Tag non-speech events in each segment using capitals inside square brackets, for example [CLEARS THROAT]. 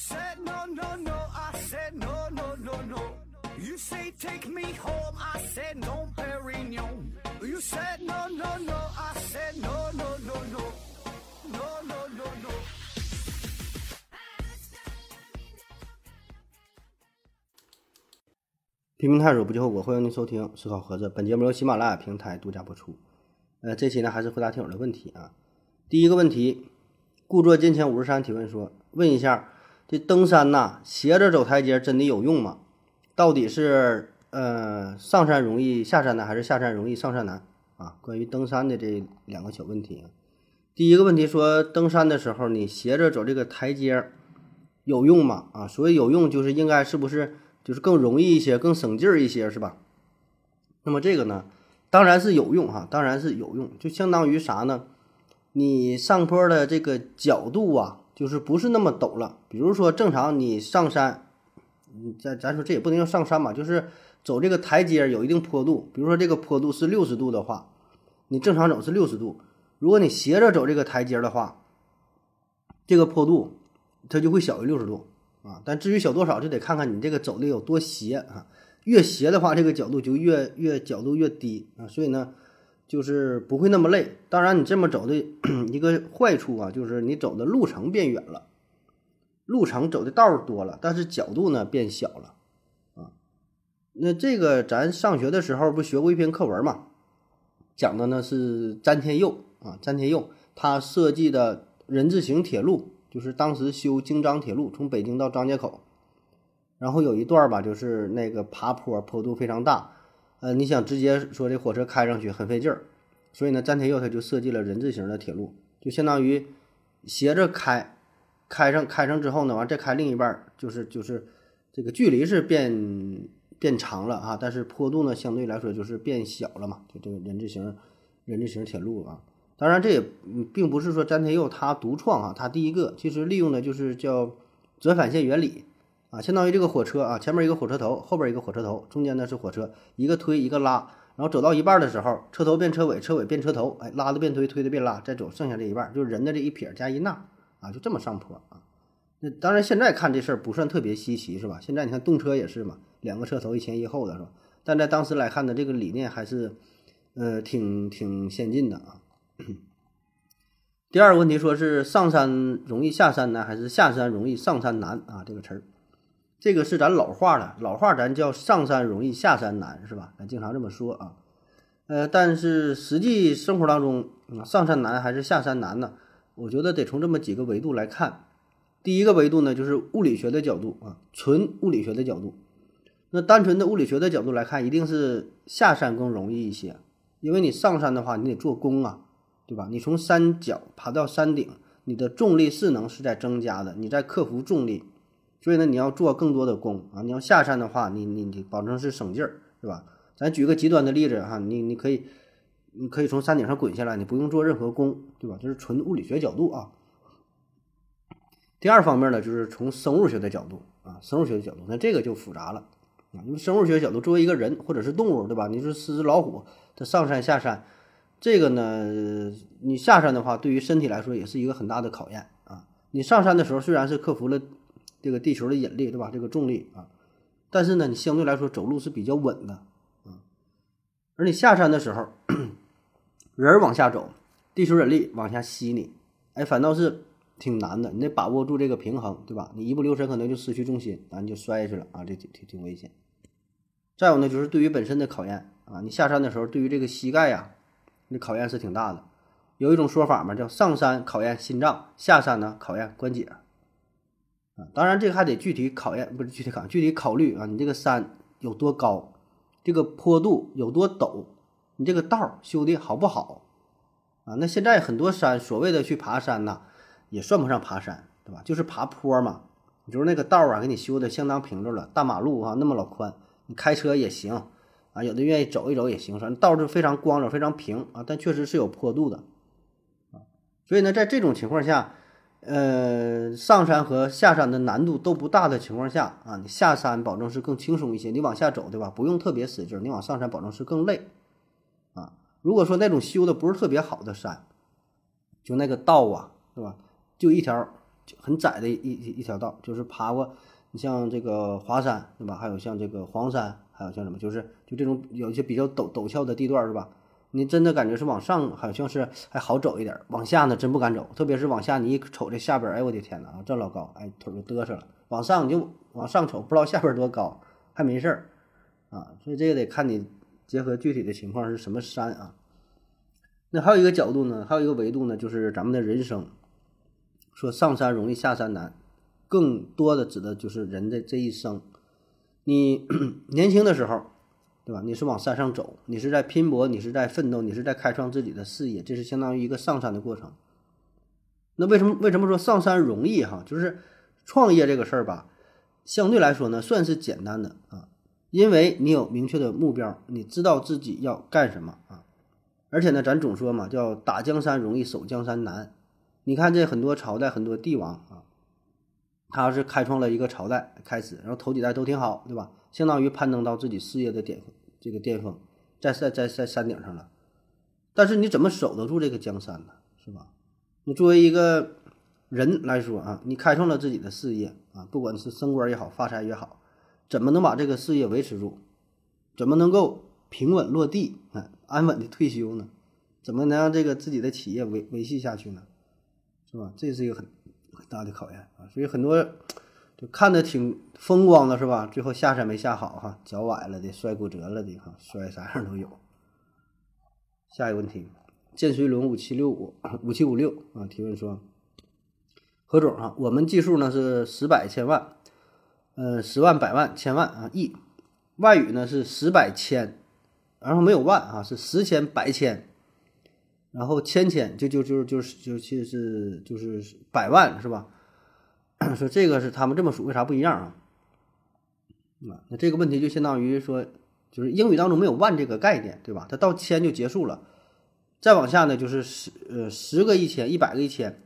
said no, no, no. I said no, no, no, no. You say take me home. I said no, Perignon. You said no, no, no. I said no, no, no, no. No, no, no, no. 批评探索不计后果，欢迎您收听思考盒子。本节目由喜马拉雅平台独家播出。呃，这期呢还是回答听友的问题啊。第一个问题，故作坚强五十三提问说，问一下，这登山呐，斜着走台阶真的有用吗？到底是呃上山容易下山难，还是下山容易上山难啊？关于登山的这两个小问题。第一个问题说，登山的时候你斜着走这个台阶有用吗？啊，所以有用就是应该是不是就是更容易一些，更省劲儿一些，是吧？那么这个呢，当然是有用哈，当然是有用，就相当于啥呢？你上坡的这个角度啊，就是不是那么陡了。比如说正常你上山，你咱咱说这也不能叫上山吧，就是走这个台阶有一定坡度。比如说这个坡度是六十度的话，你正常走是六十度，如果你斜着走这个台阶的话，这个坡度它就会小于六十度啊。但至于小多少，就得看看你这个走的有多斜啊。越斜的话，这个角度就越越角度越低啊。所以呢，就是不会那么累。当然，你这么走的 [CLEARS THROAT] 一个坏处啊，就是你走的路程变远了，路程走的道儿多了，但是角度呢变小了啊。那这个咱上学的时候不学过一篇课文嘛，讲的呢是詹天佑啊，詹天佑他设计的人字形铁路，就是当时修京张铁路，从北京到张家口。然后有一段儿吧，就是那个爬坡，坡度非常大，呃，你想直接说这火车开上去很费劲儿，所以呢，詹天佑他就设计了人字形的铁路，就相当于斜着开，开上开上之后呢，完再开另一半儿，就是就是这个距离是变变长了啊，但是坡度呢相对来说就是变小了嘛，就这个人字形人字形铁路啊，当然这也并不是说詹天佑他独创啊，他第一个其实利用的就是叫折返线原理。啊，相当于这个火车啊，前面一个火车头，后边一个火车头，中间呢是火车，一个推一个拉，然后走到一半的时候，车头变车尾，车尾变车头，哎，拉的变推，推的变拉，再走剩下这一半，就是人的这一撇加一捺啊，就这么上坡啊。那当然现在看这事儿不算特别稀奇，是吧？现在你看动车也是嘛，两个车头一前一后的是吧？但在当时来看呢，这个理念还是呃挺挺先进的啊。[COUGHS] 第二个问题说是上山容易下山难，还是下山容易上山难啊？这个词儿。这个是咱老话了，老话咱叫上山容易下山难，是吧？咱经常这么说啊。呃，但是实际生活当中，上山难还是下山难呢？我觉得得从这么几个维度来看。第一个维度呢，就是物理学的角度啊，纯物理学的角度。那单纯的物理学的角度来看，一定是下山更容易一些，因为你上山的话，你得做功啊，对吧？你从山脚爬到山顶，你的重力势能是在增加的，你在克服重力。所以呢，你要做更多的功啊！你要下山的话，你你你保证是省劲儿，是吧？咱举个极端的例子哈，你你可以，你可以从山顶上滚下来，你不用做任何功，对吧？这是纯物理学角度啊。第二方面呢，就是从生物学的角度啊，生物学的角度，那这个就复杂了啊。因为生物学角度，作为一个人或者是动物，对吧？你说狮子、老虎，它上山下山，这个呢，你下山的话，对于身体来说也是一个很大的考验啊。你上山的时候虽然是克服了。这个地球的引力，对吧？这个重力啊，但是呢，你相对来说走路是比较稳的啊。而你下山的时候，人往下走，地球引力往下吸你，哎，反倒是挺难的。你得把握住这个平衡，对吧？你一不留神可能就失去重心，然啊，你就摔下去了啊，这挺挺挺危险。再有呢，就是对于本身的考验啊，你下山的时候，对于这个膝盖呀，那考验是挺大的。有一种说法嘛，叫上山考验心脏，下山呢考验关节。当然，这个还得具体考验，不是具体考，具体考虑啊。你这个山有多高，这个坡度有多陡，你这个道修的好不好啊？那现在很多山，所谓的去爬山呐，也算不上爬山，对吧？就是爬坡嘛。就是那个道啊，给你修的相当平整了，大马路啊那么老宽，你开车也行啊。有的愿意走一走也行，反正道儿就非常光整、非常平啊。但确实是有坡度的啊。所以呢，在这种情况下。呃，上山和下山的难度都不大的情况下啊，你下山保证是更轻松一些，你往下走，对吧？不用特别使劲，你往上山保证是更累啊。如果说那种修的不是特别好的山，就那个道啊，对吧？就一条很窄的一一一条道，就是爬过，你像这个华山，对吧？还有像这个黄山，还有像什么，就是就这种有一些比较陡陡峭的地段，是吧？你真的感觉是往上好像是还好走一点，往下呢真不敢走，特别是往下，你一瞅这下边儿，哎我的天呐，啊这老高，哎腿就嘚瑟了。往上你就往上瞅，不知道下边儿多高，还没事儿啊。所以这个得看你结合具体的情况是什么山啊。那还有一个角度呢，还有一个维度呢，就是咱们的人生，说上山容易下山难，更多的指的就是人的这一生。你 [CLEARS THROAT] 年轻的时候。对吧？你是往山上走，你是在拼搏，你是在奋斗，你是在开创自己的事业，这是相当于一个上山的过程。那为什么为什么说上山容易哈？就是创业这个事儿吧，相对来说呢，算是简单的啊，因为你有明确的目标，你知道自己要干什么啊。而且呢，咱总说嘛，叫打江山容易守江山难。你看这很多朝代，很多帝王啊，他是开创了一个朝代开始，然后头几代都挺好，对吧？相当于攀登到自己事业的巅峰这个巅峰，在在在在山顶上了。但是你怎么守得住这个江山呢？是吧？你作为一个人来说啊，你开创了自己的事业啊，不管是升官也好，发财也好，怎么能把这个事业维持住？怎么能够平稳落地啊，安稳的退休呢？怎么能让这个自己的企业维维系下去呢？是吧？这是一个很很大的考验啊。所以很多。就看着挺风光的，是吧？最后下山没下好，哈，脚崴了的，摔骨折了的，哈，摔啥样都有。下一个问题，剑随轮五七六五五七五六啊，提问说，何总啊，我们计数呢是十百千万，呃，十万百万千万啊亿，外语呢是十百千，然后没有万啊，是十千百千，然后千千就就就就是就其实是就是百万是吧？[CLEARS THROAT] 说这个是他们这么数，为啥不一样啊？啊，那这个问题就相当于说，就是英语当中没有万这个概念，对吧？它到千就结束了，再往下呢就是十呃十个一千，一百个一千，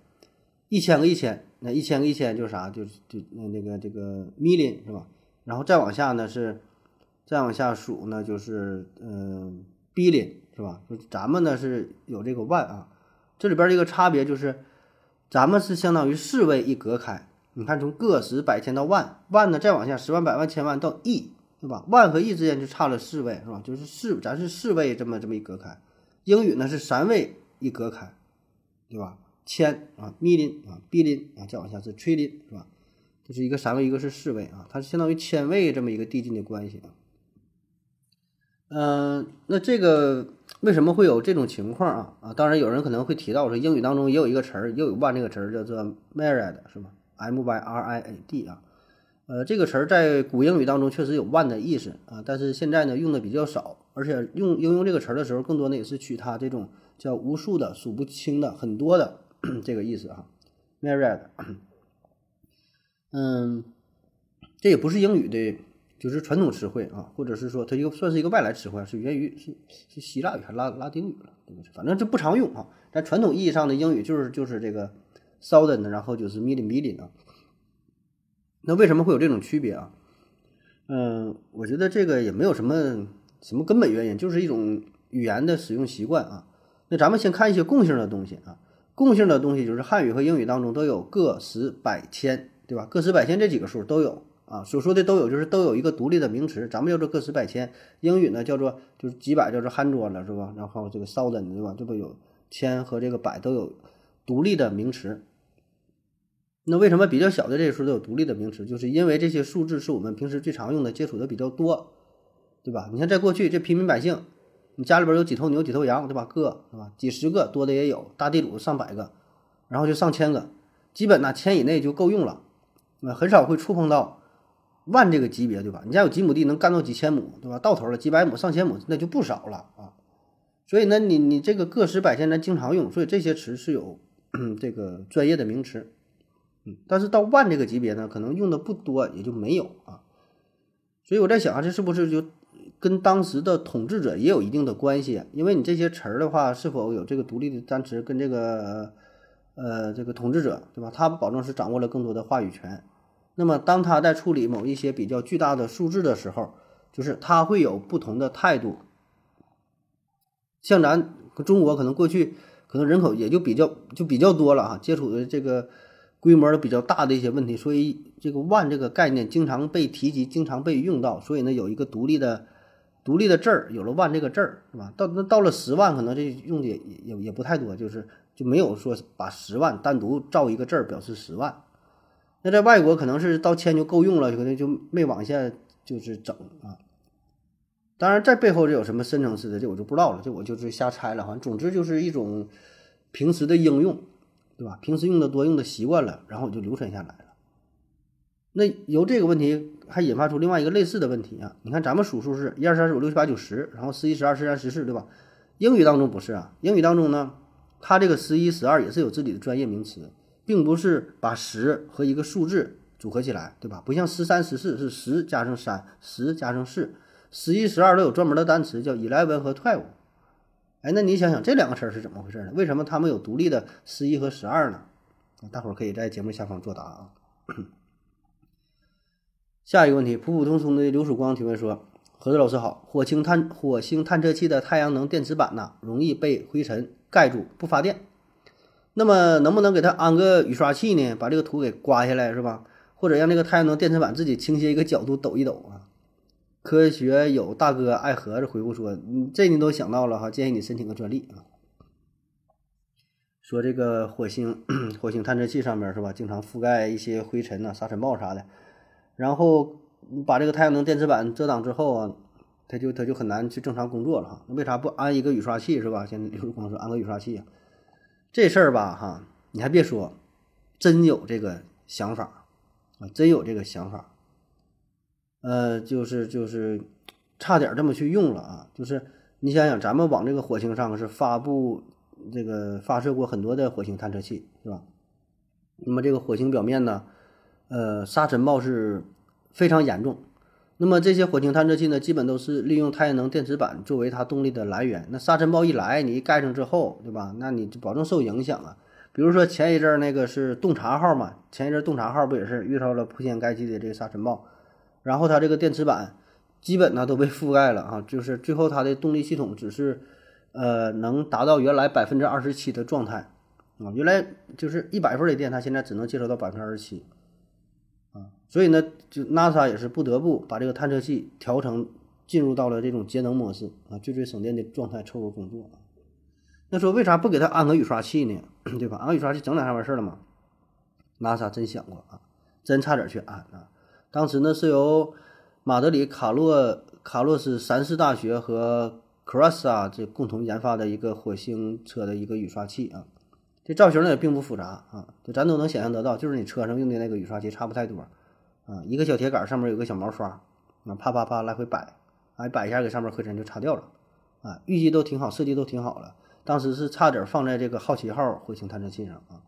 一千个一千，那一千个一千就是啥？就是就那那个这个 million 是吧？然后再往下呢是再往下数呢就是嗯 billion 是吧？就咱们呢是有这个万啊，这里边这个差别就是咱们是相当于四位一隔开。你看，从个十百千到万万呢，再往下十万百万千万到亿，对吧？万和亿之间就差了四位，是吧？就是四，咱是四位这么这么一隔开。英语呢是三位一隔开，对吧？千啊 mi 零啊 b 零啊，再往下是 tri 零是吧？这是一个三位，一个是四位啊，它是相当于千位这么一个递进的关系啊。嗯，那这个为什么会有这种情况啊？啊，当然有人可能会提到说，英语当中也有一个词儿，也有万这个词儿叫做 myriad，是吧？M Y R I A D 啊，呃，这个词儿在古英语当中确实有万的意思啊，但是现在呢用的比较少，而且用应用这个词儿的时候，更多的也是取它这种叫无数的、数不清的、很多的 [CLEARS THROAT] 这个意思啊。Myriad，嗯，这也不是英语的，就是传统词汇啊，或者是说它一个算是一个外来词汇，是源于是是希腊语还是拉拉丁语了？反正这不常用啊。在传统意义上的英语就是就是这个。thousand，然后就是 m i l l i million 啊，那为什么会有这种区别啊？嗯，我觉得这个也没有什么什么根本原因，就是一种语言的使用习惯啊。那咱们先看一些共性的东西啊，共性的东西就是汉语和英语当中都有个十百千，对吧？个十百千这几个数都有啊，所说的都有就是都有一个独立的名词，咱们叫做个十百千，英语呢叫做就是几百叫做 hundred 了，是吧？然后这个 thousand 对吧？这不有千和这个百都有独立的名词。那为什么比较小的这些数都有独立的名词？就是因为这些数字是我们平时最常用的、接触的比较多，对吧？你看，在过去这平民百姓，你家里边有几头牛、几头羊，对吧？个，对吧？几十个多的也有，大地主上百个，然后就上千个，基本呢千以内就够用了，那很少会触碰到万这个级别，对吧？你家有几亩地能干到几千亩，对吧？到头了几百亩、上千亩，那就不少了啊。所以呢，你你这个个十百千咱经常用，所以这些词是有 [CLEARS THROAT] 这个专业的名词。嗯，但是到万这个级别呢，可能用的不多，也就没有啊。所以我在想啊，这是不是就跟当时的统治者也有一定的关系？因为你这些词儿的话，是否有这个独立的单词，跟这个呃这个统治者，对吧？他保证是掌握了更多的话语权。那么当他在处理某一些比较巨大的数字的时候，就是他会有不同的态度。像咱中国可能过去可能人口也就比较就比较多了啊，接触的这个。规模比较大的一些问题，所以这个万这个概念经常被提及，经常被用到，所以呢有一个独立的独立的字儿，有了万这个字儿，是吧？到那到了十万，可能这用的也也也不太多，就是就没有说把十万单独造一个字儿表示十万。那在外国可能是到千就够用了，可能就没往下就是整啊。当然，在背后这有什么深层次的，这我就不知道了，这我就是瞎猜了哈。总之就是一种平时的应用。对吧？平时用的多，用的习惯了，然后就流传下来了。那由这个问题还引发出另外一个类似的问题啊！你看咱们数数是一二三四五六七八九十，然后十一十二十三十四，对吧？英语当中不是啊，英语当中呢，它这个十一十二也是有自己的专业名词，并不是把十和一个数字组合起来，对吧？不像十三十四是十加上三，十加上四，十一十二都有专门的单词叫 eleven 和 twelve。哎，那你想想这两个词儿是怎么回事呢？为什么他们有独立的十一和十二呢？大伙儿可以在节目下方作答啊。下一个问题，普普通通的刘曙光提问说：“何子老师好，火星探火星探测器的太阳能电池板呐，容易被灰尘盖住不发电，那么能不能给它安个雨刷器呢？把这个土给刮下来是吧？或者让这个太阳能电池板自己倾斜一个角度抖一抖啊？”科学有大哥爱盒子回复说：“你这你都想到了哈，建议你申请个专利啊。说这个火星 [CLEARS THROAT] 火星探测器上面是吧，经常覆盖一些灰尘呐、沙尘暴啥的，然后把这个太阳能电池板遮挡之后啊，它就它就很难去正常工作了哈。那为啥不安一个雨刷器是吧？现在刘志光说安个雨刷器啊，这事儿吧哈，你还别说，真有这个想法啊，真有这个想法。”呃，就是就是差点这么去用了啊！就是你想想，咱们往这个火星上是发布这个发射过很多的火星探测器，是吧？那么这个火星表面呢，呃，沙尘暴是非常严重。那么这些火星探测器呢，基本都是利用太阳能电池板作为它动力的来源。那沙尘暴一来，你一盖上之后，对吧？那你就保证受影响啊。比如说前一阵儿那个是洞察号嘛，前一阵洞察号不也是遇到了铺天盖地的这个沙尘暴？然后它这个电池板基本呢都被覆盖了啊，就是最后它的动力系统只是呃能达到原来百分之二十七的状态啊，原来就是一百伏的电，它现在只能接收到百分之二十七啊，所以呢，就 NASA 也是不得不把这个探测器调成进入到了这种节能模式啊，最最省电的状态凑合工作。那说为啥不给它安个雨刷器呢？[COUGHS] 对吧？安个雨刷器整两下完事儿了吗？NASA 真想过啊，真差点去安啊。当时呢，是由马德里卡洛卡洛斯三世大学和 c r o s 啊这共同研发的一个火星车的一个雨刷器啊。这造型呢也并不复杂啊，就咱都能想象得到，就是你车上用的那个雨刷器差不太多啊。一个小铁杆上面有个小毛刷，啊啪啪啪来回摆，哎摆一下给上面灰尘就擦掉了啊。预计都挺好，设计都挺好了。当时是差点放在这个好奇号火星探测器上啊。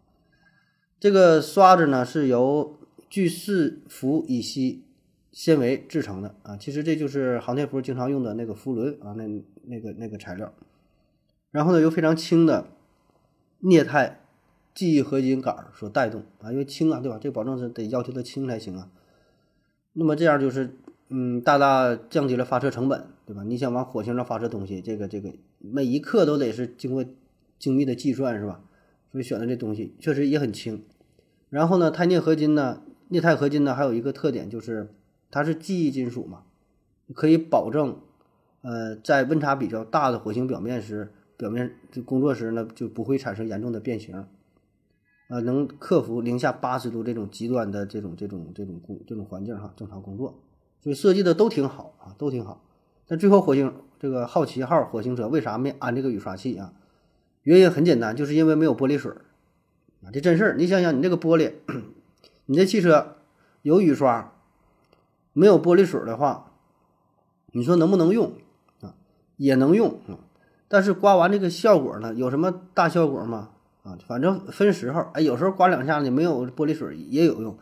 这个刷子呢是由聚四氟乙烯纤维制成的啊，其实这就是航天服经常用的那个氟轮啊，那那个那个材料。然后呢，由非常轻的镍钛记忆合金杆所带动啊，因为轻啊，对吧？这保证是得要求它轻才行啊。那么这样就是嗯，大大降低了发射成本，对吧？你想往火星上发射东西，这个这个每一克都得是经过精密的计算，是吧？所以选的这东西确实也很轻。然后呢，钛镍合金呢？镍钛合金呢，还有一个特点就是它是记忆金属嘛，可以保证，呃，在温差比较大的火星表面时，表面就工作时呢就不会产生严重的变形，呃，能克服零下八十度这种极端的这种这种这种工这种环境哈，正常工作，所以设计的都挺好啊，都挺好。但最后火星这个好奇号火星车为啥没安这个雨刷器啊？原因很简单，就是因为没有玻璃水啊，这真事儿。你想想，你这个玻璃。你这汽车有雨刷，没有玻璃水的话，你说能不能用啊？也能用啊，但是刮完这个效果呢，有什么大效果吗？啊，反正分时候，哎，有时候刮两下呢，没有玻璃水也有用，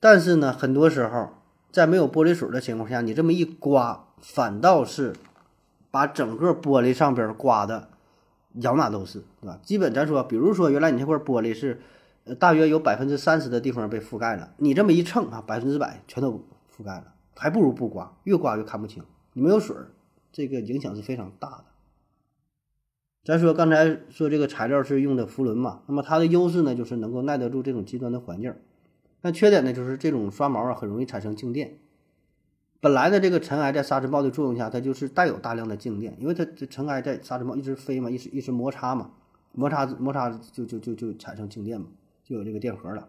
但是呢，很多时候在没有玻璃水的情况下，你这么一刮，反倒是把整个玻璃上边刮的咬哪都是，对吧？基本咱说，比如说原来你这块玻璃是。大约有百分之三十的地方被覆盖了，你这么一蹭啊，百分之百全都覆盖了，还不如不刮，越刮越看不清。你没有水儿，这个影响是非常大的。咱说刚才说这个材料是用的氟纶嘛，那么它的优势呢，就是能够耐得住这种极端的环境。但缺点呢，就是这种刷毛啊，很容易产生静电。本来的这个尘埃在沙尘暴的作用下，它就是带有大量的静电，因为它这尘埃在沙尘暴一直飞嘛，一直一直摩擦嘛，摩擦摩擦就就就就产生静电嘛，就有这个电荷了。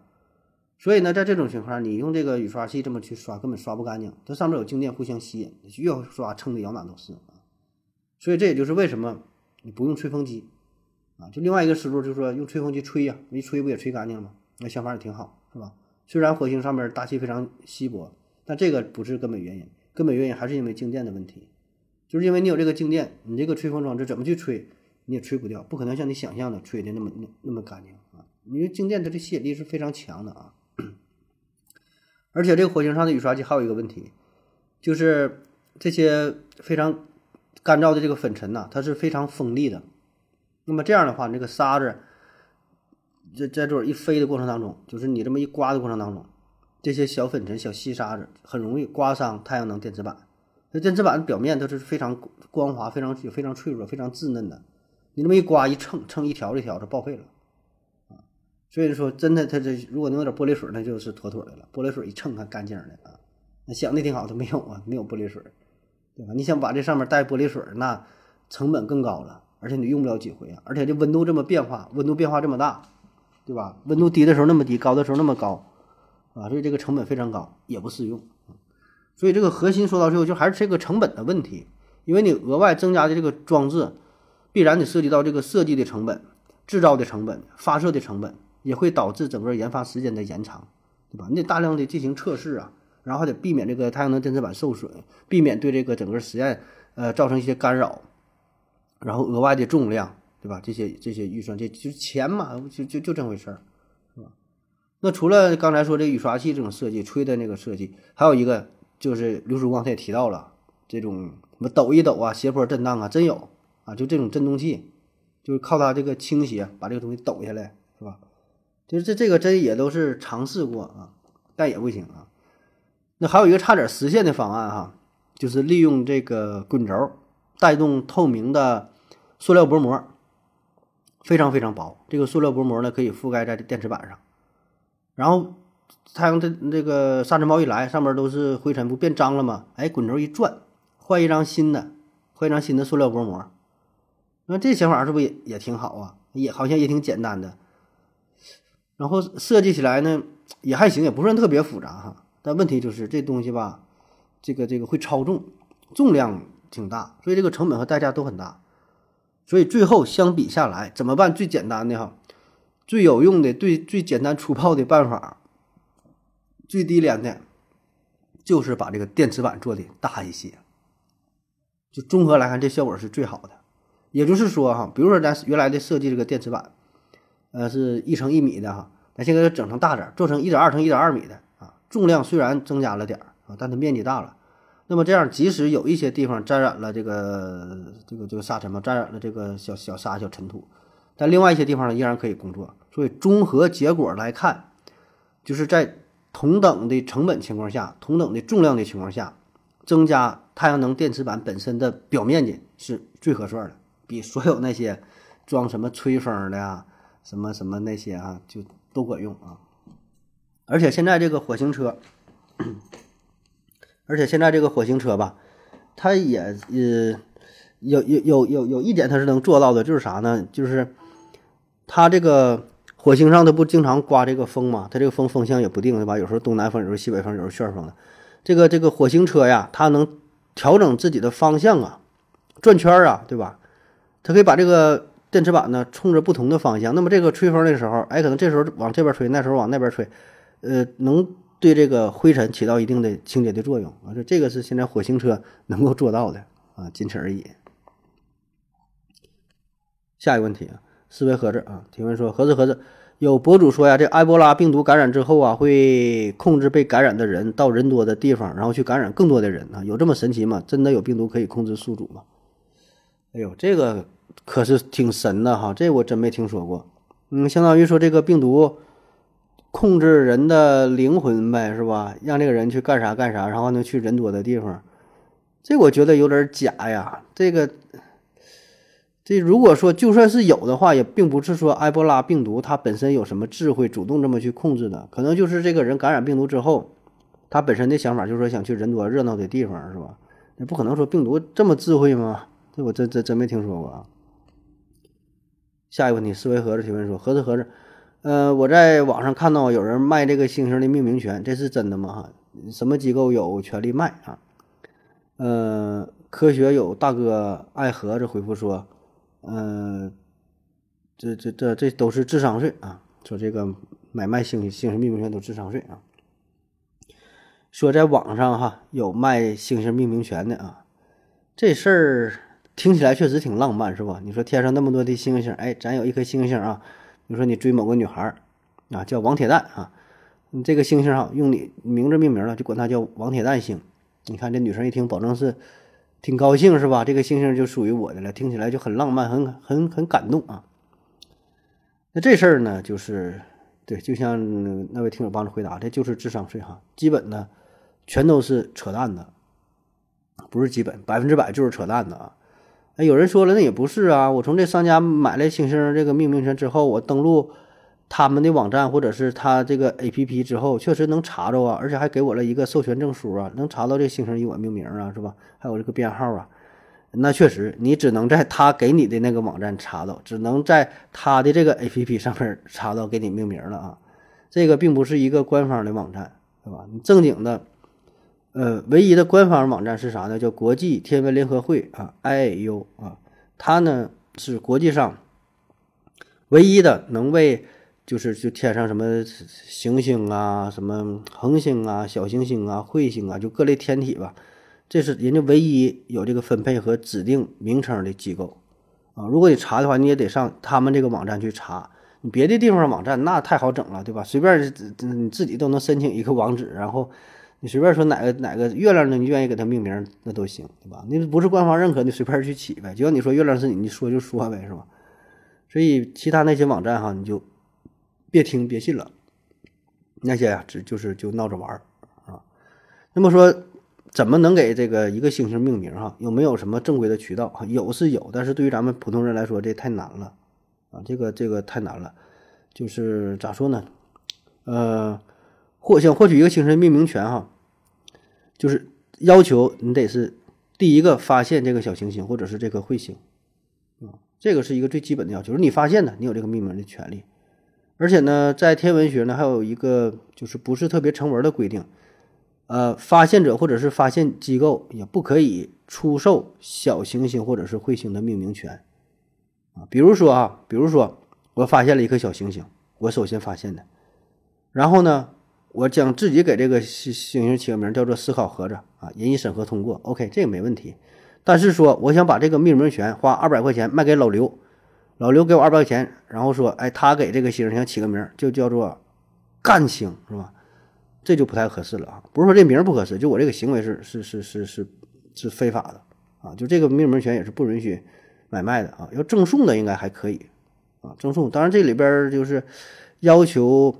所以呢，在这种情况，你用这个雨刷器这么去刷，根本刷不干净，它上面有静电互相吸引，越刷蹭的摇哪都是啊。所以这也就是为什么。你不用吹风机，啊，就另外一个思路就是说用吹风机吹呀，一吹不也吹干净了吗？那想法也挺好，是吧？虽然火星上面大气非常稀薄，但这个不是根本原因，根本原因还是因为静电的问题，就是因为你有这个静电，你这个吹风装置怎么去吹，你也吹不掉，不可能像你想象的吹的那么那那么干净！因为静电它的吸引力是非常强的啊，而且这个火星上的雨刷器还有一个问题，就是这些非常。干燥的这个粉尘呐，它是非常锋利的。那么这样的话，这个沙子在在这一飞的过程当中，就是你这么一刮的过程当中，这些小粉尘、小细沙子很容易刮伤太阳能电池板。那电池板的表面它是非常光滑、非常非常脆弱、非常稚嫩的。你这么一刮一蹭蹭一条一条，就报废了！所以说，真的，它这如果能有点玻璃水，那就是妥妥的了。玻璃水一蹭，还干净的啊！那想的挺好，它没有啊，没有玻璃水。对吧？你想把这上面带玻璃水，那成本更高了，而且你用不了几回啊！而且这温度这么变化，温度变化这么大，对吧？温度低的时候那么低，高的时候那么高，啊，所以这个成本非常高，也不适用。所以这个核心说到最后，就还是这个成本的问题，因为你额外增加的这个装置，必然得涉及到这个设计的成本、制造的成本、发射的成本，也会导致整个研发时间的延长，对吧？你得大量的进行测试啊。然后还得避免这个太阳能电池板受损，避免对这个整个实验呃造成一些干扰，然后额外的重量，对吧？这些这些预算，这就钱嘛，就就就这回事儿，是吧？那除了刚才说这雨刷器这种设计，吹的那个设计，还有一个就是刘曙光他也提到了，这种什么抖一抖啊，斜坡震荡啊，真有啊，就这种振动器，就是靠它这个倾斜把这个东西抖下来，是吧？就是这这个真也都是尝试过啊，但也不行啊。那还有一个差点实现的方案哈，就是利用这个滚轴带动透明的塑料薄膜，非常非常薄。这个塑料薄膜呢，可以覆盖在电池板上，然后太阳这这个沙尘暴一来，上面都是灰尘，不变脏了吗？哎，滚轴一转，换一张新的，换一张新的塑料薄膜。那这想法是不是也也挺好啊？也好像也挺简单的。然后设计起来呢，也还行，也不算特别复杂哈。但问题就是这东西吧，这个这个会超重，重量挺大，所以这个成本和代价都很大。所以最后相比下来，怎么办？最简单的哈，最有用的、最最简单粗暴的办法，最低廉的，就是把这个电池板做的大一些。就综合来看，这效果是最好的。也就是说哈，比如说咱原来的设计这个电池板，呃，是一乘一米的哈，咱现在整成大点，做成一点二乘一点二米的啊。重量虽然增加了点儿啊，但它面积大了。那么这样，即使有一些地方沾染了这个这个这个沙尘嘛，沾染了这个小小沙小尘土，但另外一些地方呢，依然可以工作。所以综合结果来看，就是在同等的成本情况下，同等的重量的情况下，增加太阳能电池板本身的表面积是最合算的，比所有那些装什么吹风的呀、什么什么那些啊，就都管用啊。而且现在这个火星车，而且现在这个火星车吧，它也呃有有有有有一点它是能做到的，就是啥呢？就是它这个火星上它不经常刮这个风嘛，它这个风风向也不定，对吧？有时候东南风，有时候西北风，有时候旋风的。这个这个火星车呀，它能调整自己的方向啊，转圈儿啊，对吧？它可以把这个电池板呢冲着不同的方向。那么这个吹风的时候，哎，可能这时候往这边吹，那时候往那边吹。呃，能对这个灰尘起到一定的清洁的作用啊，这这个是现在火星车能够做到的啊，仅此而已。下一个问题啊，思维盒子啊，提问说：盒子盒子，有博主说呀，这埃博拉病毒感染之后啊，会控制被感染的人到人多的地方，然后去感染更多的人啊，有这么神奇吗？真的有病毒可以控制宿主吗？哎呦，这个可是挺神的哈，这我真没听说过。嗯，相当于说这个病毒。控制人的灵魂呗，是吧？让这个人去干啥干啥，然后能去人多的地方，这我觉得有点假呀。这个，这如果说就算是有的话，也并不是说埃博拉病毒它本身有什么智慧，主动这么去控制的，可能就是这个人感染病毒之后，他本身的想法就是说想去人多热闹的地方，是吧？那不可能说病毒这么智慧吗？这我真真真没听说过啊。下一个问题，思维盒子提问说：盒子盒子，呃，我在网上看到有人卖这个星星的命名权，这是真的吗？哈，什么机构有权利卖啊？呃，科学有大哥爱盒子回复说。嗯，这这这这都是智商税啊！说这个买卖星星星命名权都智商税啊！说在网上哈有卖星星命名权的啊，这事儿听起来确实挺浪漫，是吧？你说天上那么多的星星，哎，咱有一颗星星啊，你说你追某个女孩啊，叫王铁蛋啊，你这个星星啊用你名字命名了，就管它叫王铁蛋星。你看这女生一听，保证是。挺高兴是吧？这个星星就属于我的了，听起来就很浪漫，很很很感动啊。那这事儿呢，就是对，就像那位听友帮着回答，这就是智商税哈。基本呢，全都是扯淡的，不是基本，百分之百就是扯淡的啊。有人说了，那也不是啊，我从这商家买了星星这个命名权之后，我登录。他们的网站或者是他这个 A P P 之后，确实能查着啊，而且还给我了一个授权证书啊，能查到这星星以我命名啊，是吧？还有这个编号啊，那确实你只能在他给你的那个网站查到，只能在他的这个 A P P 上面查到给你命名了啊。这个并不是一个官方的网站，对吧？你正经的，呃，唯一的官方网站是啥呢？叫国际天文联合会啊，I A U 啊，它呢是国际上唯一的能为就是就天上什么行星啊，什么恒星啊、小行星啊、彗星啊，就各类天体吧，这是人家唯一有这个分配和指定名称的机构啊。如果你查的话，你也得上他们这个网站去查。你别的地方网站那太好整了，对吧？随便你自己都能申请一个网址，然后你随便说哪个哪个月亮呢，你愿意给它命名那都行，对吧？你不是官方认可，你随便去起呗。只要你说月亮是你，你说就说呗，是吧？所以其他那些网站哈，你就。别听别信了，那些呀，只就是就闹着玩儿啊。那么说，怎么能给这个一个星星命名哈？有没有什么正规的渠道？有是有，但是对于咱们普通人来说，这太难了啊！这个这个太难了。就是咋说呢？呃，获想获取一个星星命名权哈，就是要求你得是第一个发现这个小行星或者是这个彗星啊，这个是一个最基本的要求，是你发现的，你有这个命名的权利。而且呢，在天文学呢，还有一个就是不是特别成文的规定，呃，发现者或者是发现机构也不可以出售小行星或者是彗星的命名权啊。比如说啊，比如说我发现了一颗小行星，我首先发现的，然后呢，我将自己给这个星星星起个名叫做思考盒子啊，引起审核通过，OK，这个没问题。但是说我想把这个命名权花二百块钱卖给老刘。老刘给我二百块钱，然后说：“哎，他给这个星想起个名，就叫做‘干星’，是吧？这就不太合适了啊！不是说这名不合适，就我这个行为是是是是是是非法的啊！就这个命名权也是不允许买卖的啊！要赠送的应该还可以啊，赠送。当然这里边就是要求，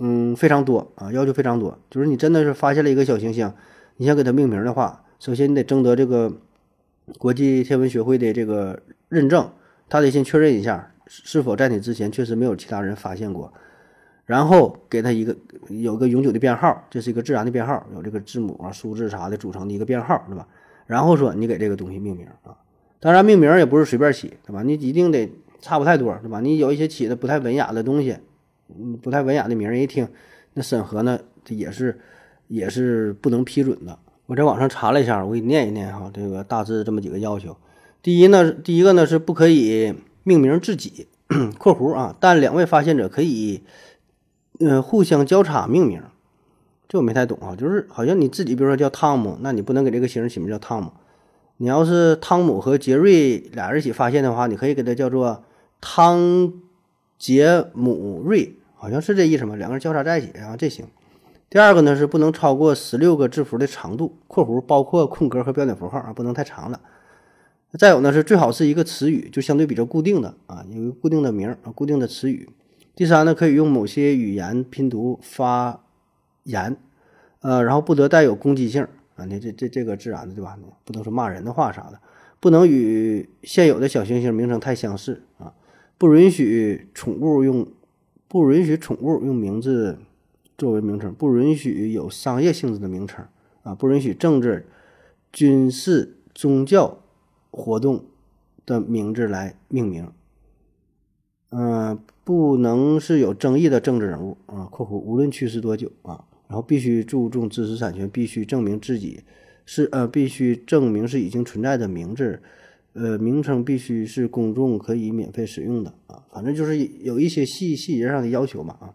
嗯，非常多啊，要求非常多。就是你真的是发现了一个小行星，你想给它命名的话，首先你得征得这个国际天文学会的这个认证。”他得先确认一下是否在你之前确实没有其他人发现过，然后给他一个有个永久的编号，这是一个自然的编号，有这个字母啊、数字啥的组成的一个编号，对吧？然后说你给这个东西命名啊，当然命名也不是随便起，对吧？你一定得差不太多，对吧？你有一些起的不太文雅的东西，嗯不太文雅的名，人一听那审核呢也是也是不能批准的。我在网上查了一下，我给你念一念哈，这个大致这么几个要求。第一呢，第一个呢是不可以命名自己（ [CLEARS THROAT] 括弧啊），但两位发现者可以，嗯，互相交叉命名。这我没太懂啊，就是好像你自己，比如说叫汤姆，那你不能给这个星起名叫汤姆。你要是汤姆和杰瑞俩人一起发现的话，你可以给他叫做汤杰姆瑞，好像是这意思嘛？两个人交叉在一起啊，这行。第二个呢是不能超过十六个字符的长度（括弧包括空格和标点符号啊，不能太长了）。再有呢，是最好是一个词语，就相对比较固定的啊，有一个固定的名啊，固定的词语。第三呢，可以用某些语言拼读发言，呃，然后不得带有攻击性啊，你这这这个自然的对吧？不能说骂人的话啥的。不能与现有的小行星名称太相似啊，不允许宠物用，不允许宠物用名字作为名称，不允许有商业性质的名称啊，不允许政治、军事、宗教活动的名字来命名。嗯，不能是有争议的政治人物啊（括弧无论去世多久啊），然后必须注重知识产权，必须证明自己是呃，必须证明是已经存在的名字，呃，名称必须是公众可以免费使用的啊，反正就是有一些细细节上的要求嘛啊。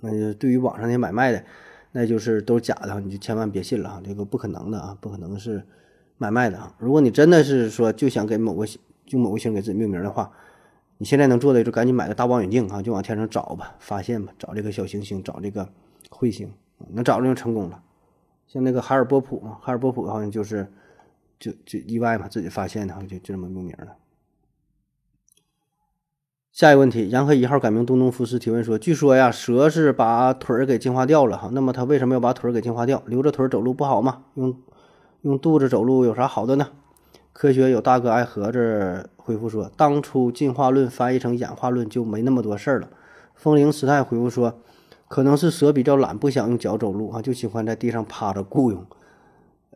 那就对于网上那些买卖的，那就是都是假的，你就千万别信了啊，这个不可能的啊，不可能是买卖的啊。如果你真的是说就想给某个就某个星给自己命名的话。你现在能做的就赶紧买个大望远镜啊，就往天上找吧，发现吧，找这个小行星，找这个彗星，能找着就成功了。像那个海尔波普嘛，海尔波普好像就是就就意外嘛，自己发现的，就就这么命名了。下一个问题，洋河一号改名东东福斯提问说，据说呀，蛇是把腿儿给进化掉了哈，那么它为什么要把腿儿给进化掉？留着腿儿走路不好吗？用用肚子走路有啥好的呢？科学有大哥爱盒子回复说：“当初进化论翻译成演化论就没那么多事儿了。”风铃时代回复说：“可能是蛇比较懒，不想用脚走路啊，就喜欢在地上趴着雇佣。”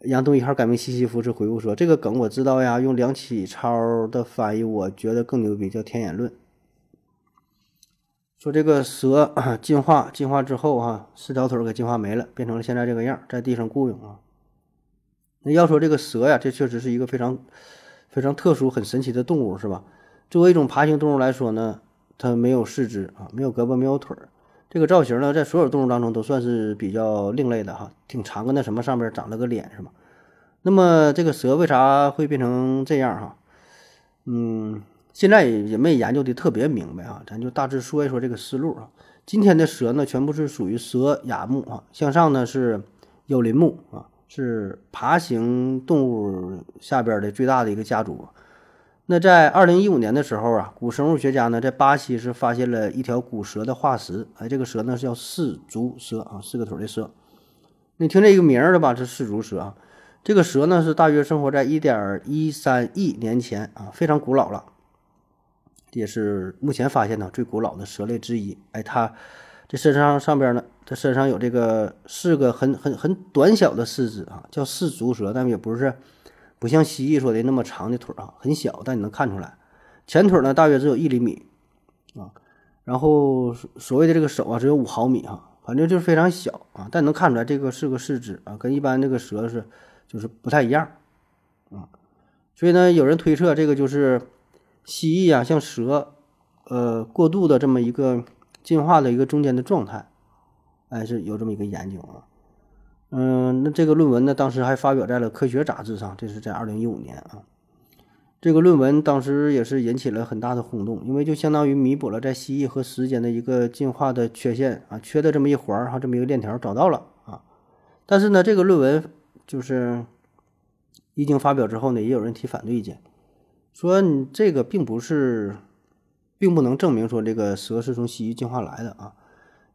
杨东一号改名西西弗是回复说：“这个梗我知道呀，用梁启超的翻译我觉得更牛逼，叫天眼论。说这个蛇进化进化之后哈，四条腿给进化没了，变成了现在这个样，在地上雇佣啊。”那要说这个蛇呀，这确实是一个非常非常特殊、很神奇的动物，是吧？作为一种爬行动物来说呢，它没有四肢啊，没有胳膊，没有腿儿。这个造型呢，在所有动物当中都算是比较另类的哈，挺长个那什么上边长了个脸，是吧？那么这个蛇为啥会变成这样哈？嗯，现在也没研究的特别明白啊，咱就大致说一说这个思路啊。今天的蛇呢，全部是属于蛇亚目啊，向上呢是有鳞目啊。是爬行动物下边的最大的一个家族。那在二零一五年的时候啊，古生物学家呢在巴西是发现了一条古蛇的化石。哎，这个蛇呢是叫四足蛇啊，四个腿的蛇。你听这个名儿的吧，是四足蛇啊。这个蛇呢是大约生活在一点一三亿年前啊，非常古老了，也是目前发现的最古老的蛇类之一。哎，它。这身上上边呢，它身上有这个四个很很很短小的四肢啊，叫四足蛇，但也不是不像蜥蜴说的那么长的腿啊，很小，但你能看出来，前腿呢大约只有一厘米啊，然后所谓的这个手啊只有五毫米哈，反正就是非常小啊，但能看出来这个是个四肢啊，跟一般这个蛇是就是不太一样啊，所以呢，有人推测这个就是蜥蜴啊，像蛇呃过渡的这么一个。进化的一个中间的状态，哎，是有这么一个研究啊。嗯，那这个论文呢，当时还发表在了《科学》杂志上，这是在二零一五年啊。这个论文当时也是引起了很大的轰动，因为就相当于弥补了在蜥蜴和时间的一个进化的缺陷啊，缺的这么一环儿哈，这么一个链条找到了啊。但是呢，这个论文就是一经发表之后呢，也有人提反对意见，说你这个并不是。并不能证明说这个蛇是从蜥蜴进化来的啊，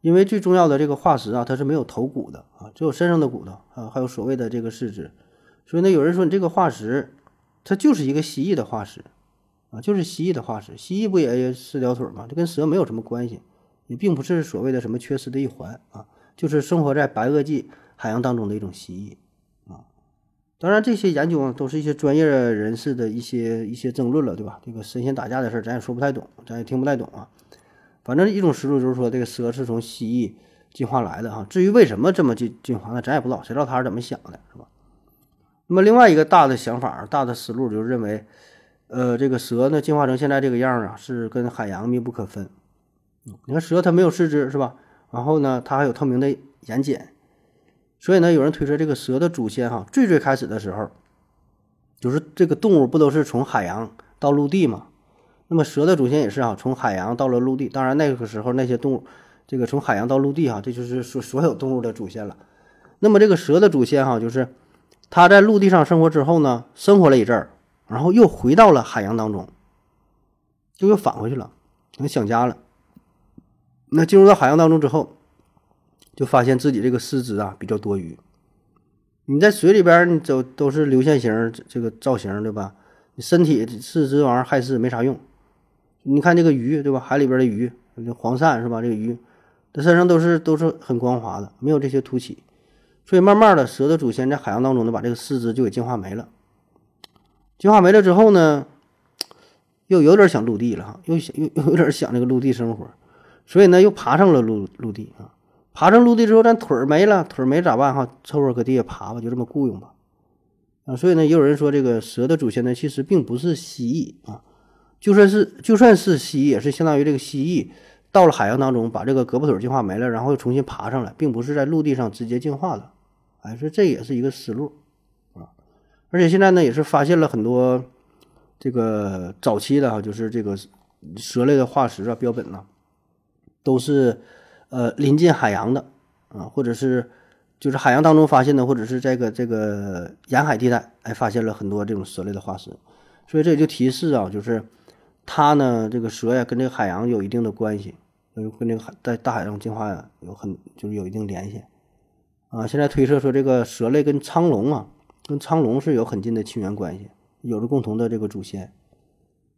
因为最重要的这个化石啊，它是没有头骨的啊，只有身上的骨头啊，还有所谓的这个四肢。所以呢，有人说你这个化石，它就是一个蜥蜴的化石啊，就是蜥蜴的化石。蜥蜴不也四条腿吗？这跟蛇没有什么关系，也并不是所谓的什么缺失的一环啊，就是生活在白垩纪海洋当中的一种蜥蜴啊。当然，这些研究，都是一些专业人士的一些一些争论了，对吧？这个神仙打架的事儿，咱也说不太懂，咱也听不太懂啊。反正一种思路就是说，这个蛇是从蜥蜴进化来的哈。至于为什么这么进进化，那咱也不知道，谁知道他是怎么想的，是吧？那么另外一个大的想法、大的思路就是认为，呃，这个蛇呢进化成现在这个样啊，是跟海洋密不可分。你看蛇它没有四肢，是吧？然后呢，它还有透明的眼睑。所以呢，有人推测这个蛇的祖先哈，最最开始的时候，就是这个动物不都是从海洋到陆地嘛？那么蛇的祖先也是啊，从海洋到了陆地。当然那个时候那些动物，这个从海洋到陆地哈，这就是所所有动物的祖先了。那么这个蛇的祖先哈，就是它在陆地上生活之后呢，生活了一阵儿，然后又回到了海洋当中，就又返回去了，可能想家了。那进入到海洋当中之后。就发现自己这个四肢啊比较多余。你在水里边，你走都是流线型这个造型，对吧？你身体是这玩意儿害事没啥用。你看这个鱼，对吧？海里边的鱼，这黄鳝是吧？这个鱼，它身上都是都是很光滑的，没有这些凸起。所以慢慢的，蛇的祖先在海洋当中呢，把这个四肢就给进化没了。进化没了之后呢，又有点想陆地了哈，又想又有点想这个陆地生活，所以呢，又爬上了陆陆地啊。爬上陆地之后，咱腿儿没了，腿儿没咋办哈？凑合搁地下爬吧，就这么雇佣吧。啊，所以呢，也有人说这个蛇的祖先呢，其实并不是蜥蜴啊，就算是就算是蜥蜴，也是相当于这个蜥蜴到了海洋当中，把这个胳膊腿进化没了，然后又重新爬上来，并不是在陆地上直接进化的。哎，说这也是一个思路啊。而且现在呢，也是发现了很多这个早期的哈，就是这个蛇类的化石啊、标本呐，都是。呃，临近海洋的啊，或者是就是海洋当中发现的，或者是这个这个沿海地带，哎，发现了很多这种蛇类的化石，所以这也就提示啊，就是它呢，这个蛇呀，跟这个海洋有一定的关系，跟跟这个海在大海上进化，有很就是有一定联系啊。现在推测说，这个蛇类跟苍龙啊，跟苍龙是有很近的亲缘关系，有着共同的这个祖先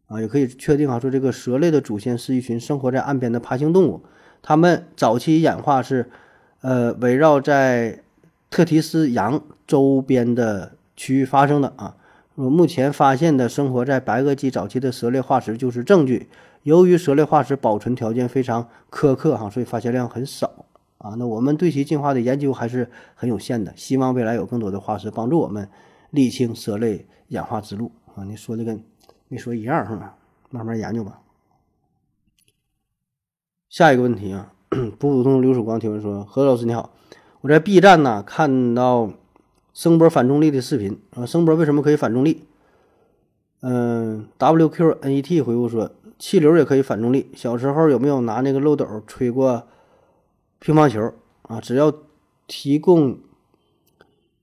啊，也可以确定啊，说这个蛇类的祖先是一群生活在岸边的爬行动物。它们早期演化是，呃，围绕在特提斯洋周边的区域发生的啊。我目前发现的生活在白垩纪早期的蛇类化石就是证据。由于蛇类化石保存条件非常苛刻哈，所以发现量很少啊。那我们对其进化的研究还是很有限的。希望未来有更多的化石帮助我们理清蛇类演化之路啊。你说的跟没说一样是吧？慢慢研究吧。下一个问题啊，[COUGHS] 普普通流曙光提问说：何老师你好，我在 B 站呢看到声波反重力的视频啊，声波为什么可以反重力？嗯，WQNET 回复说，气流也可以反重力。小时候有没有拿那个漏斗吹过乒乓球啊？只要提供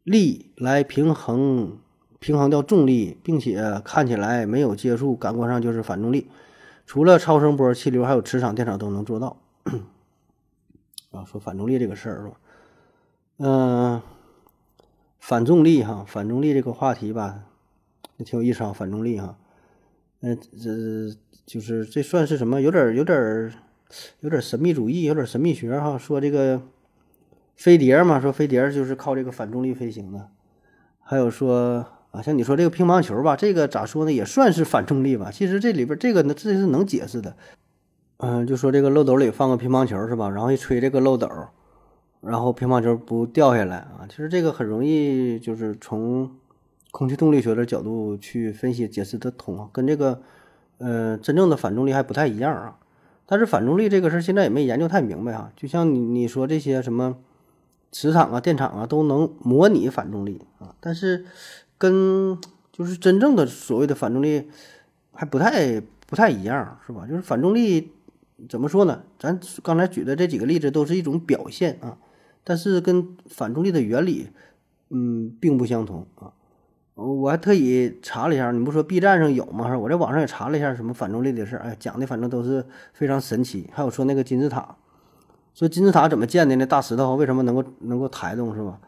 力来平衡平衡掉重力，并且看起来没有接触，感官上就是反重力。除了超声波、气流，还有磁场、电场都能做到。啊，说反重力这个事儿是吧？嗯，反重力哈，反重力这个话题吧，也挺有意思啊。反重力哈，嗯，这就是这算是什么？有点有点有点神秘主义，有点神秘学哈。说这个飞碟嘛，说飞碟就是靠这个反重力飞行的，还有说。啊，像你说这个乒乓球吧，这个咋说呢，也算是反重力吧。其实这里边这个呢，这是能解释的。嗯，就说这个漏斗里放个乒乓球是吧？然后一吹这个漏斗，然后乒乓球不掉下来啊。其实这个很容易，就是从空气动力学的角度去分析解释得通，跟这个呃真正的反重力还不太一样啊。但是反重力这个事儿现在也没研究太明白哈。就像你你说这些什么磁场啊、电场啊，都能模拟反重力啊，但是。跟就是真正的所谓的反重力还不太不太一样，是吧？就是反重力怎么说呢？咱刚才举的这几个例子都是一种表现啊，但是跟反重力的原理，嗯，并不相同啊。我还特意查了一下，你不说 B 站上有吗？是我在网上也查了一下什么反重力的事儿，哎，讲的反正都是非常神奇。还有说那个金字塔，说金字塔怎么建的？那大石头为什么能够能够抬动，是吧？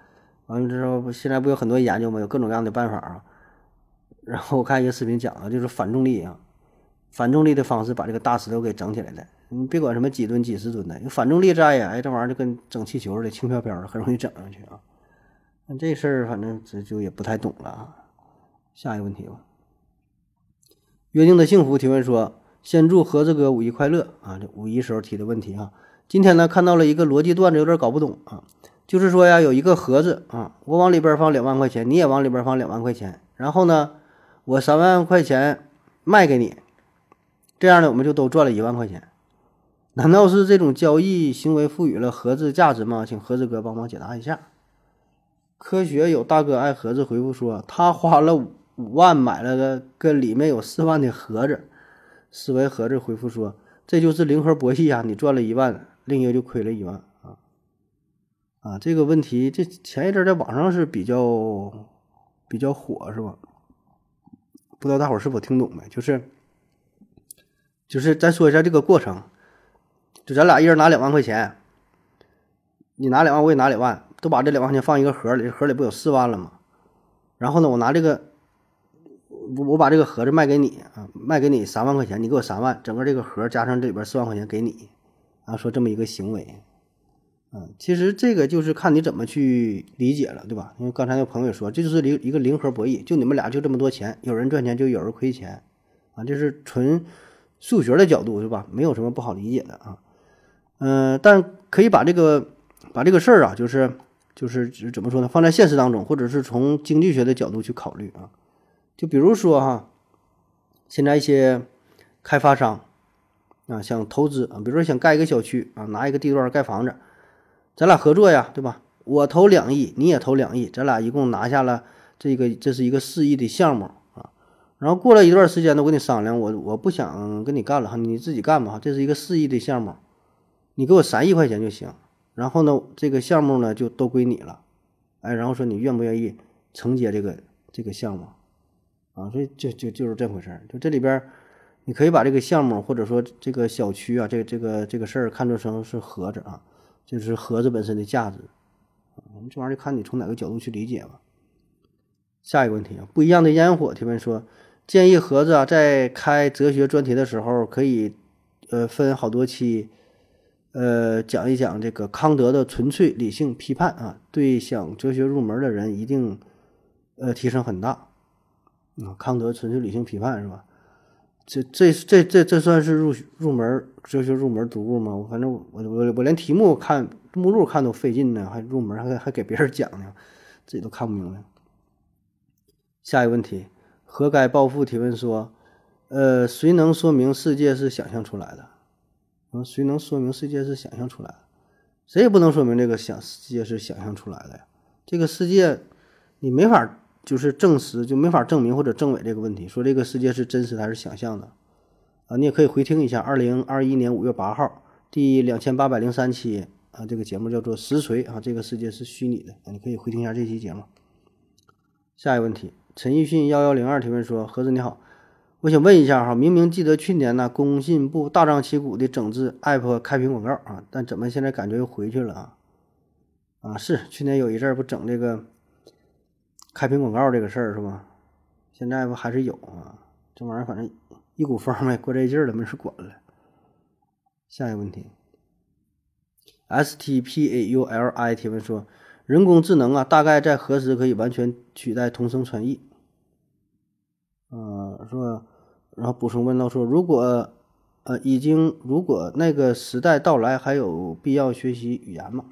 完了之后，现在不有很多研究吗？有各种各样的办法啊。然后我看一个视频讲了，就是反重力啊，反重力的方式把这个大石头给整起来了。你别管什么几吨、几十吨的，反重力在呀，哎，这玩意儿就跟整气球似的，轻飘飘的，很容易整上去啊。那这事儿反正这就也不太懂了啊。下一个问题吧。约定的幸福提问说：先祝盒子哥五一快乐啊！这五一时候提的问题啊。今天呢看到了一个逻辑段子，有点搞不懂啊。就是说呀，有一个盒子啊，我往里边放两万块钱，你也往里边放两万块钱，然后呢，我三万块钱卖给你，这样呢，我们就都赚了一万块钱。难道是这种交易行为赋予了盒子价值吗？请盒子哥帮忙解答一下。科学有大哥爱盒子回复说，他花了五万买了个跟里面有四万的盒子。思维盒子回复说，这就是零和博弈啊，你赚了一万，另一个就亏了一万。啊，这个问题这前一阵在网上是比较比较火，是吧？不知道大伙是否听懂没？就是就是咱说一下这个过程，就咱俩一人拿两万块钱，你拿两万，我也拿两万，都把这两万块钱放一个盒里，盒里不有四万了吗？然后呢，我拿这个我我把这个盒子卖给你啊，卖给你三万块钱，你给我三万，整个这个盒加上这里边四万块钱给你，啊，说这么一个行为，嗯，其实这个就是看你怎么去理解了，对吧？因为刚才那朋友说，这就是零一个零和博弈，就你们俩就这么多钱，有人赚钱就有人亏钱，啊，这是纯数学的角度，是吧？没有什么不好理解的啊，嗯，但可以把这个把这个事儿啊，就是就是怎么说呢？放在现实当中，或者是从经济学的角度去考虑啊。就比如说哈，现在一些开发商啊，想投资啊，比如说想盖一个小区啊，拿一个地段盖房子，咱俩合作呀，对吧？我投两亿，你也投两亿，咱俩一共拿下了这个，这是一个四亿的项目。然后过了一段时间呢，我跟你商量，我我不想跟你干了哈，你自己干吧。这是一个四亿的项目，你给我三亿块钱就行。然后呢，这个项目呢就都归你了，哎，然后说你愿不愿意承接这个这个项目？啊，所以就就就是这回事儿，就这里边，你可以把这个项目或者说这个小区啊，这个这个这个事儿看作成是盒子啊，就是盒子本身的价值，啊，这玩意儿就看你从哪个角度去理解吧。下一个问题啊，不一样的烟火提问说，建议盒子啊在开哲学专题的时候，可以呃分好多期，呃讲一讲这个康德的纯粹理性批判啊，对想哲学入门的人一定呃提升很大。啊，康德纯粹理性批判是吧？这这这这这算是入入门哲学入门读物吗？反正我我我连题目看目录看都费劲呢，还入门还还给别人讲呢，自己都看不明白。下一个问题，何该暴富提问说，呃，谁能说明世界是想象出来的？嗯，谁能说明世界是想象出来的？谁也不能说明这个想世界是想象出来的呀。这个世界你没法。就是证实就没法证明或者证伪这个问题，说这个世界是真实还是想象的啊？你也可以回听一下二零二一年五月八号第两千八百零三期啊，这个节目叫做实锤啊，这个世界是虚拟的啊，你可以回听一下这期节目。下一个问题，陈奕迅幺幺零二提问说：何子你好，我想问一下哈，明明记得去年呢工信部大张旗鼓的整治 app 开屏广告啊，但怎么现在感觉又回去了啊？啊，是去年有一阵儿不整这个。开屏广告这个事儿是吧？现在不还是有啊？这玩意儿反正一股风呗，过这劲儿了，没人管了。下一个问题，S T P A U L I 提问说：人工智能啊，大概在何时可以完全取代同声传译？呃，说，然后补充问到说：如果呃已经，如果那个时代到来，还有必要学习语言吗？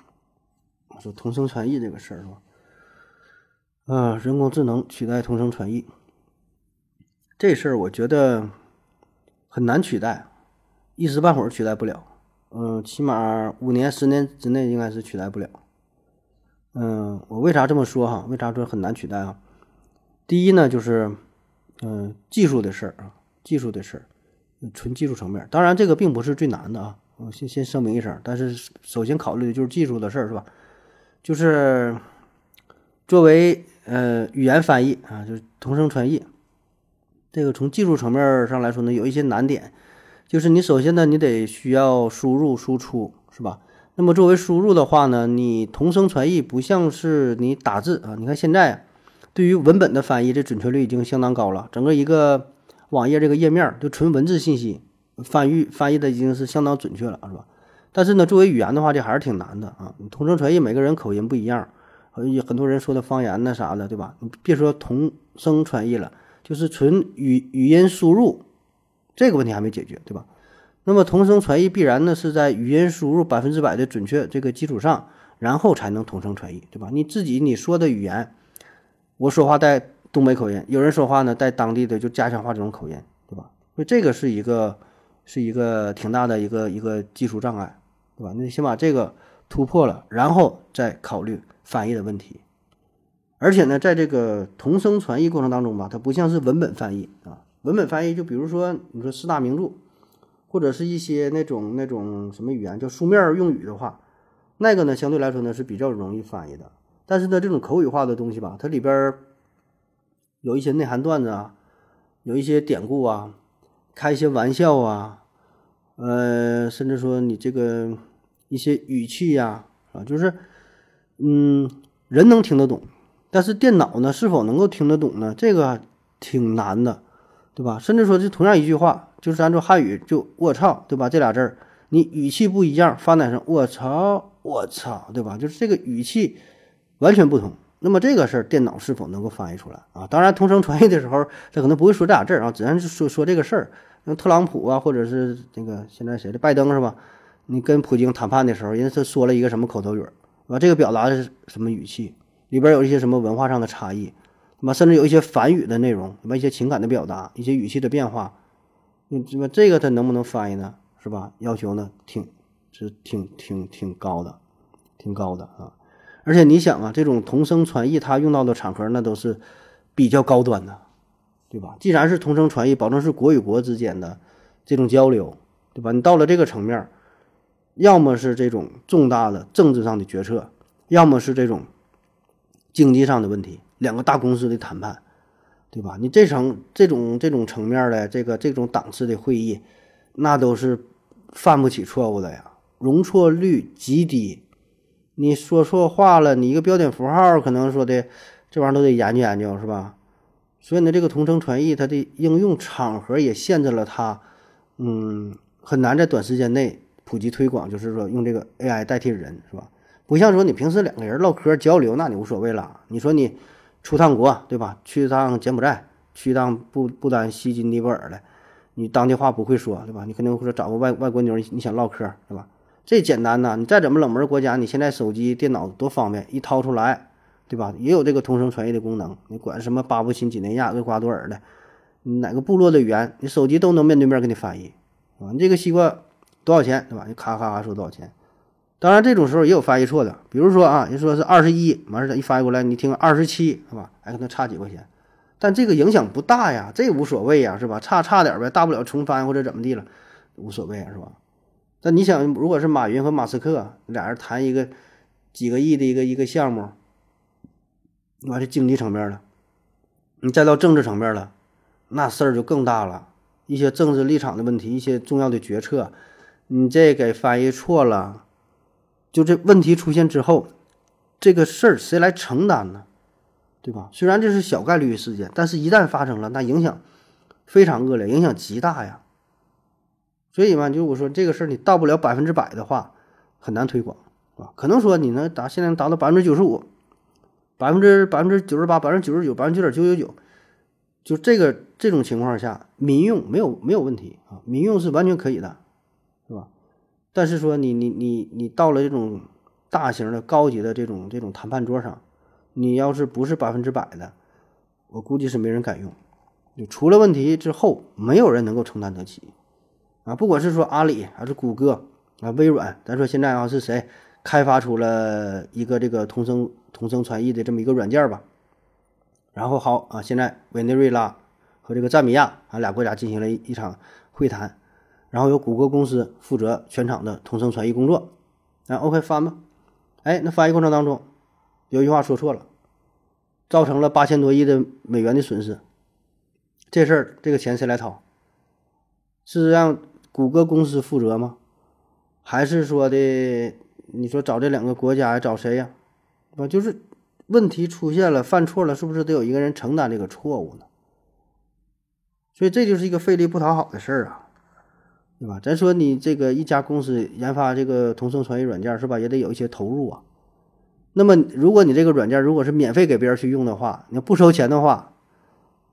说同声传译这个事儿是吧？啊，人工智能取代同声传译这事儿，我觉得很难取代，一时半会儿取代不了。嗯，起码五年、十年之内应该是取代不了。嗯，我为啥这么说哈？为啥说很难取代啊？第一呢，就是嗯，技术的事儿啊，技术的事儿，纯技术层面。当然，这个并不是最难的啊。我先先声明一声，但是首先考虑的就是技术的事儿，是吧？就是作为。呃，语言翻译啊，就是同声传译，这个从技术层面上来说呢，有一些难点，就是你首先呢，你得需要输入输出，是吧？那么作为输入的话呢，你同声传译不像是你打字啊，你看现在对于文本的翻译，这准确率已经相当高了，整个一个网页这个页面就纯文字信息翻译翻译的已经是相当准确了，是吧？但是呢，作为语言的话，这还是挺难的啊，你同声传译每个人口音不一样。很多人说的方言那啥的，对吧？你别说同声传译了，就是纯语语音输入，这个问题还没解决，对吧？那么同声传译必然呢是在语音输入百分之百的准确这个基础上，然后才能同声传译，对吧？你自己你说的语言，我说话带东北口音，有人说话呢带当地的就家乡话这种口音，对吧？所以这个是一个是一个挺大的一个一个技术障碍，对吧？你先把这个突破了，然后再考虑。翻译的问题，而且呢，在这个同声传译过程当中吧，它不像是文本翻译啊。文本翻译就比如说你说四大名著，或者是一些那种那种什么语言叫书面用语的话，那个呢相对来说呢是比较容易翻译的。但是呢，这种口语化的东西吧，它里边有一些内涵段子啊，有一些典故啊，开一些玩笑啊，呃，甚至说你这个一些语气呀啊，就是。嗯，人能听得懂，但是电脑呢是否能够听得懂呢？这个挺难的，对吧？甚至说，就同样一句话，就是咱说汉语就“我操”，对吧？这俩字儿，你语气不一样，发展成“我操，我操”，对吧？就是这个语气完全不同。那么这个事儿，电脑是否能够翻译出来啊？当然，同声传译的时候，他可能不会说这俩字儿啊，只能是说说这个事儿。那特朗普啊，或者是那个现在谁的拜登是吧？你跟普京谈判的时候，人家是说了一个什么口头语儿，是吧？这个表达的是什么语气？里边有一些什么文化上的差异，那么甚至有一些反语的内容，什么一些情感的表达，一些语气的变化，那这么这个他能不能翻译呢？是吧？要求呢，挺是挺挺挺高的，挺高的啊！而且你想啊，这种同声传译，它用到的场合那都是比较高端的，对吧？既然是同声传译，保证是国与国之间的这种交流，对吧？你到了这个层面，要么是这种重大的政治上的决策，要么是这种经济上的问题，两个大公司的谈判，对吧？你这层这种这种层面的这个这种档次的会议，那都是犯不起错误的呀，容错率极低。你说错话了，你一个标点符号可能说的这玩意儿都得研究研究，是吧？所以呢，这个同声传译它的应用场合也限制了它，嗯，很难在短时间内普及推广。就是说，用这个 AI 代替人，是吧？不像说你平时两个人唠嗑交流，那你无所谓了。你说你出趟国，对吧？去趟柬埔寨，去趟不不丹、西金、尼泊尔的，你当地话不会说，对吧？你肯定会说找个外外国妞，你想唠嗑，对吧？这简单呐，你再怎么冷门国家，你现在手机、电脑多方便，一掏出来，对吧？也有这个同声传译的功能。你管什么巴布新几内亚、厄瓜多尔的，哪个部落的语言，你手机都能面对面给你翻译，啊，你这个西瓜多少钱，对吧？你咔咔咔说多少钱。当然这种时候也有翻译错的，比如说啊，你说是二十一，完事儿一翻译过来，你听二十七，是吧？还可能差几块钱，但这个影响不大呀，这无所谓呀，是吧？差差点呗，大不了重翻或者怎么地了，无所谓，是吧？那你想，如果是马云和马斯克俩人谈一个几个亿的一个一个项目，完这经济层面了，你再到政治层面了，那事儿就更大了。一些政治立场的问题，一些重要的决策，你这给翻译错了，就这问题出现之后，这个事儿谁来承担呢？对吧？虽然这是小概率事件，但是一旦发生了，那影响非常恶劣，影响极大呀。所以嘛，就我说这个事儿，你到不了百分之百的话，很难推广，啊。可能说你能达现在能达到百分之九十五，百分之百分之九十八，百分之九十九，百分之九点九九九，就这个这种情况下，民用没有没有问题啊，民用是完全可以的，但是说你你你你到了这种大型的高级的这种这种谈判桌上，你要是不是百分之百的，我估计是没人敢用，你出了问题之后，没有人能够承担得起。啊，不管是说阿里还是谷歌啊，微软，咱说现在啊是谁开发出了一个这个同声同声传译的这么一个软件吧？然后好啊，现在委内瑞拉和这个赞比亚啊俩国家进行了一一场会谈，然后由谷歌公司负责全场的同声传译工作。那 OK 翻吧，哎，那翻译过程当中有一句话说错了，造成了八千多亿的美元的损失。这事儿这个钱谁来掏？是让？谷歌公司负责吗？还是说的？你说找这两个国家找谁呀？啊，就是问题出现了，犯错了，是不是得有一个人承担这个错误呢？所以这就是一个费力不讨好的事儿啊，对吧？咱说你这个一家公司研发这个同声传译软件是吧，也得有一些投入啊。那么如果你这个软件如果是免费给别人去用的话，你不收钱的话，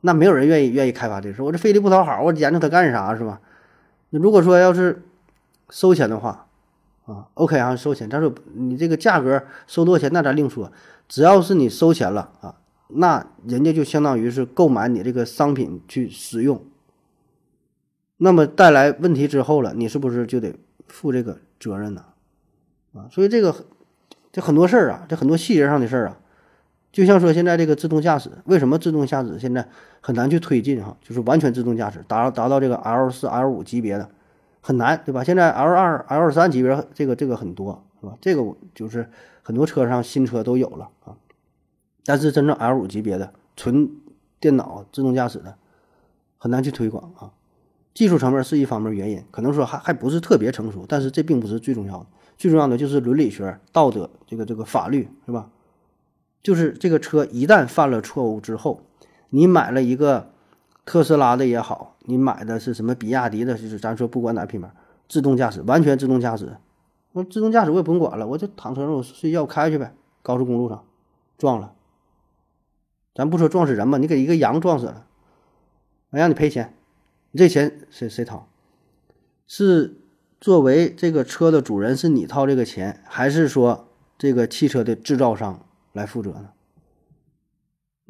那没有人愿意愿意开发这事。我这费力不讨好，我研究它干啥是吧？那如果说要是收钱的话，啊，OK 啊，收钱。但是你这个价格收多少钱，那咱另说。只要是你收钱了啊，那人家就相当于是购买你这个商品去使用。那么带来问题之后了，你是不是就得负这个责任呢？啊，所以这个这很多事儿啊，这很多细节上的事儿啊。就像说现在这个自动驾驶，为什么自动驾驶现在很难去推进哈？就是完全自动驾驶，达达到这个 L 四、L 五级别的很难，对吧？现在 L 二、L 三级别这个这个很多，是吧？这个就是很多车上新车都有了啊。但是真正 L 五级别的纯电脑自动驾驶的很难去推广啊。技术层面是一方面原因，可能说还还不是特别成熟，但是这并不是最重要的，最重要的就是伦理学、道德，这个这个法律，是吧？就是这个车一旦犯了错误之后，你买了一个特斯拉的也好，你买的是什么比亚迪的，就是咱说不管哪品牌，自动驾驶完全自动驾驶，那自动驾驶我也不用管了，我就躺车上我睡觉开去呗，高速公路上撞了，咱不说撞死人吧，你给一个羊撞死了，我让你赔钱，你这钱谁谁掏？是作为这个车的主人是你掏这个钱，还是说这个汽车的制造商来负责呢？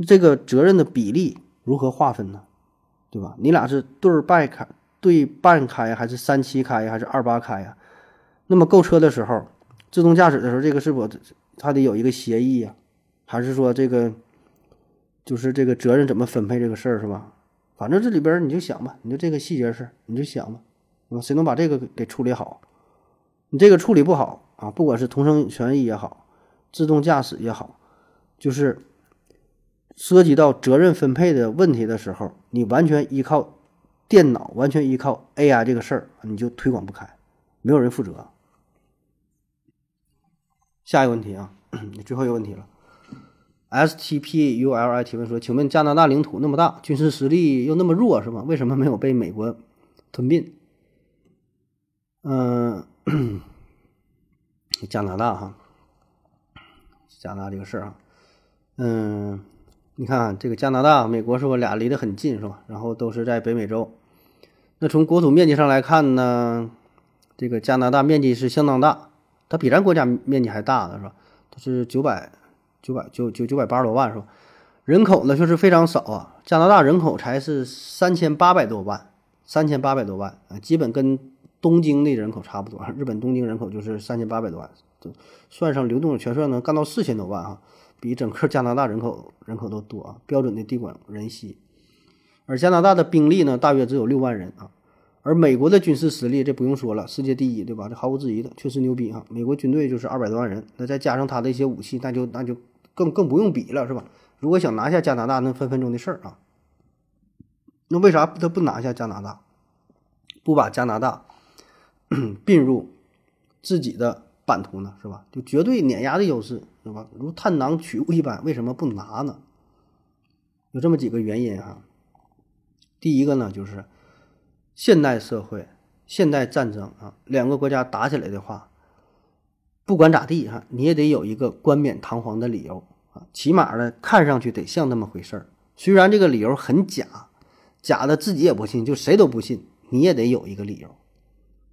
这个责任的比例如何划分呢？对吧？你俩是对半开，对半开还是三七开还是二八开呀？那么购车的时候，自动驾驶的时候，这个是否它得有一个协议呀？还是说这个就是这个责任怎么分配这个事儿是吧？反正这里边你就想吧，你就这个细节事你就想吧，谁能把这个给处理好？你这个处理不好啊，不管是同声权益也好，自动驾驶也好，就是。涉及到责任分配的问题的时候，你完全依靠电脑，完全依靠 AI 这个事儿，你就推广不开，没有人负责。下一个问题啊，[CLEARS THROAT] 最后一个问题了。STPULI 提问说：“请问加拿大领土那么大，军事实力又那么弱，是吗？为什么没有被美国吞并？”嗯，[CLEARS THROAT] 加拿大哈，加拿大这个事儿啊，嗯。你看，这个加拿大、美国是吧？俩离得很近，是吧？然后都是在北美洲。那从国土面积上来看呢，这个加拿大面积是相当大，它比咱国家面积还大呢，是吧？它是九百九百九九九百八十多万，是吧？人口呢却是非常少啊，加拿大人口才是三千八百多万，三千八百多万啊，基本跟东京的人口差不多。日本东京人口就是三千八百多万，算上流动的全算能干到四千多万哈。比整个加拿大人口人口都多啊，标准的地广人稀。而加拿大的兵力呢，大约只有六万人啊。而美国的军事实力，这不用说了，世界第一，对吧？这毫无质疑的，确实牛逼哈。美国军队就是二百多万人，那再加上他的一些武器，那就那就更更不用比了，是吧？如果想拿下加拿大，那分分钟的事儿啊。那为啥他不拿下加拿大，不把加拿大 [CLEARS THROAT] 并入自己的版图呢？是吧？就绝对碾压的优势。是吧？如探囊取物一般，为什么不拿呢？有这么几个原因哈。第一个呢，就是现代社会、现代战争啊，两个国家打起来的话，不管咋地哈，你也得有一个冠冕堂皇的理由啊，起码呢，看上去得像那么回事儿。虽然这个理由很假，假的自己也不信，就谁都不信，你也得有一个理由。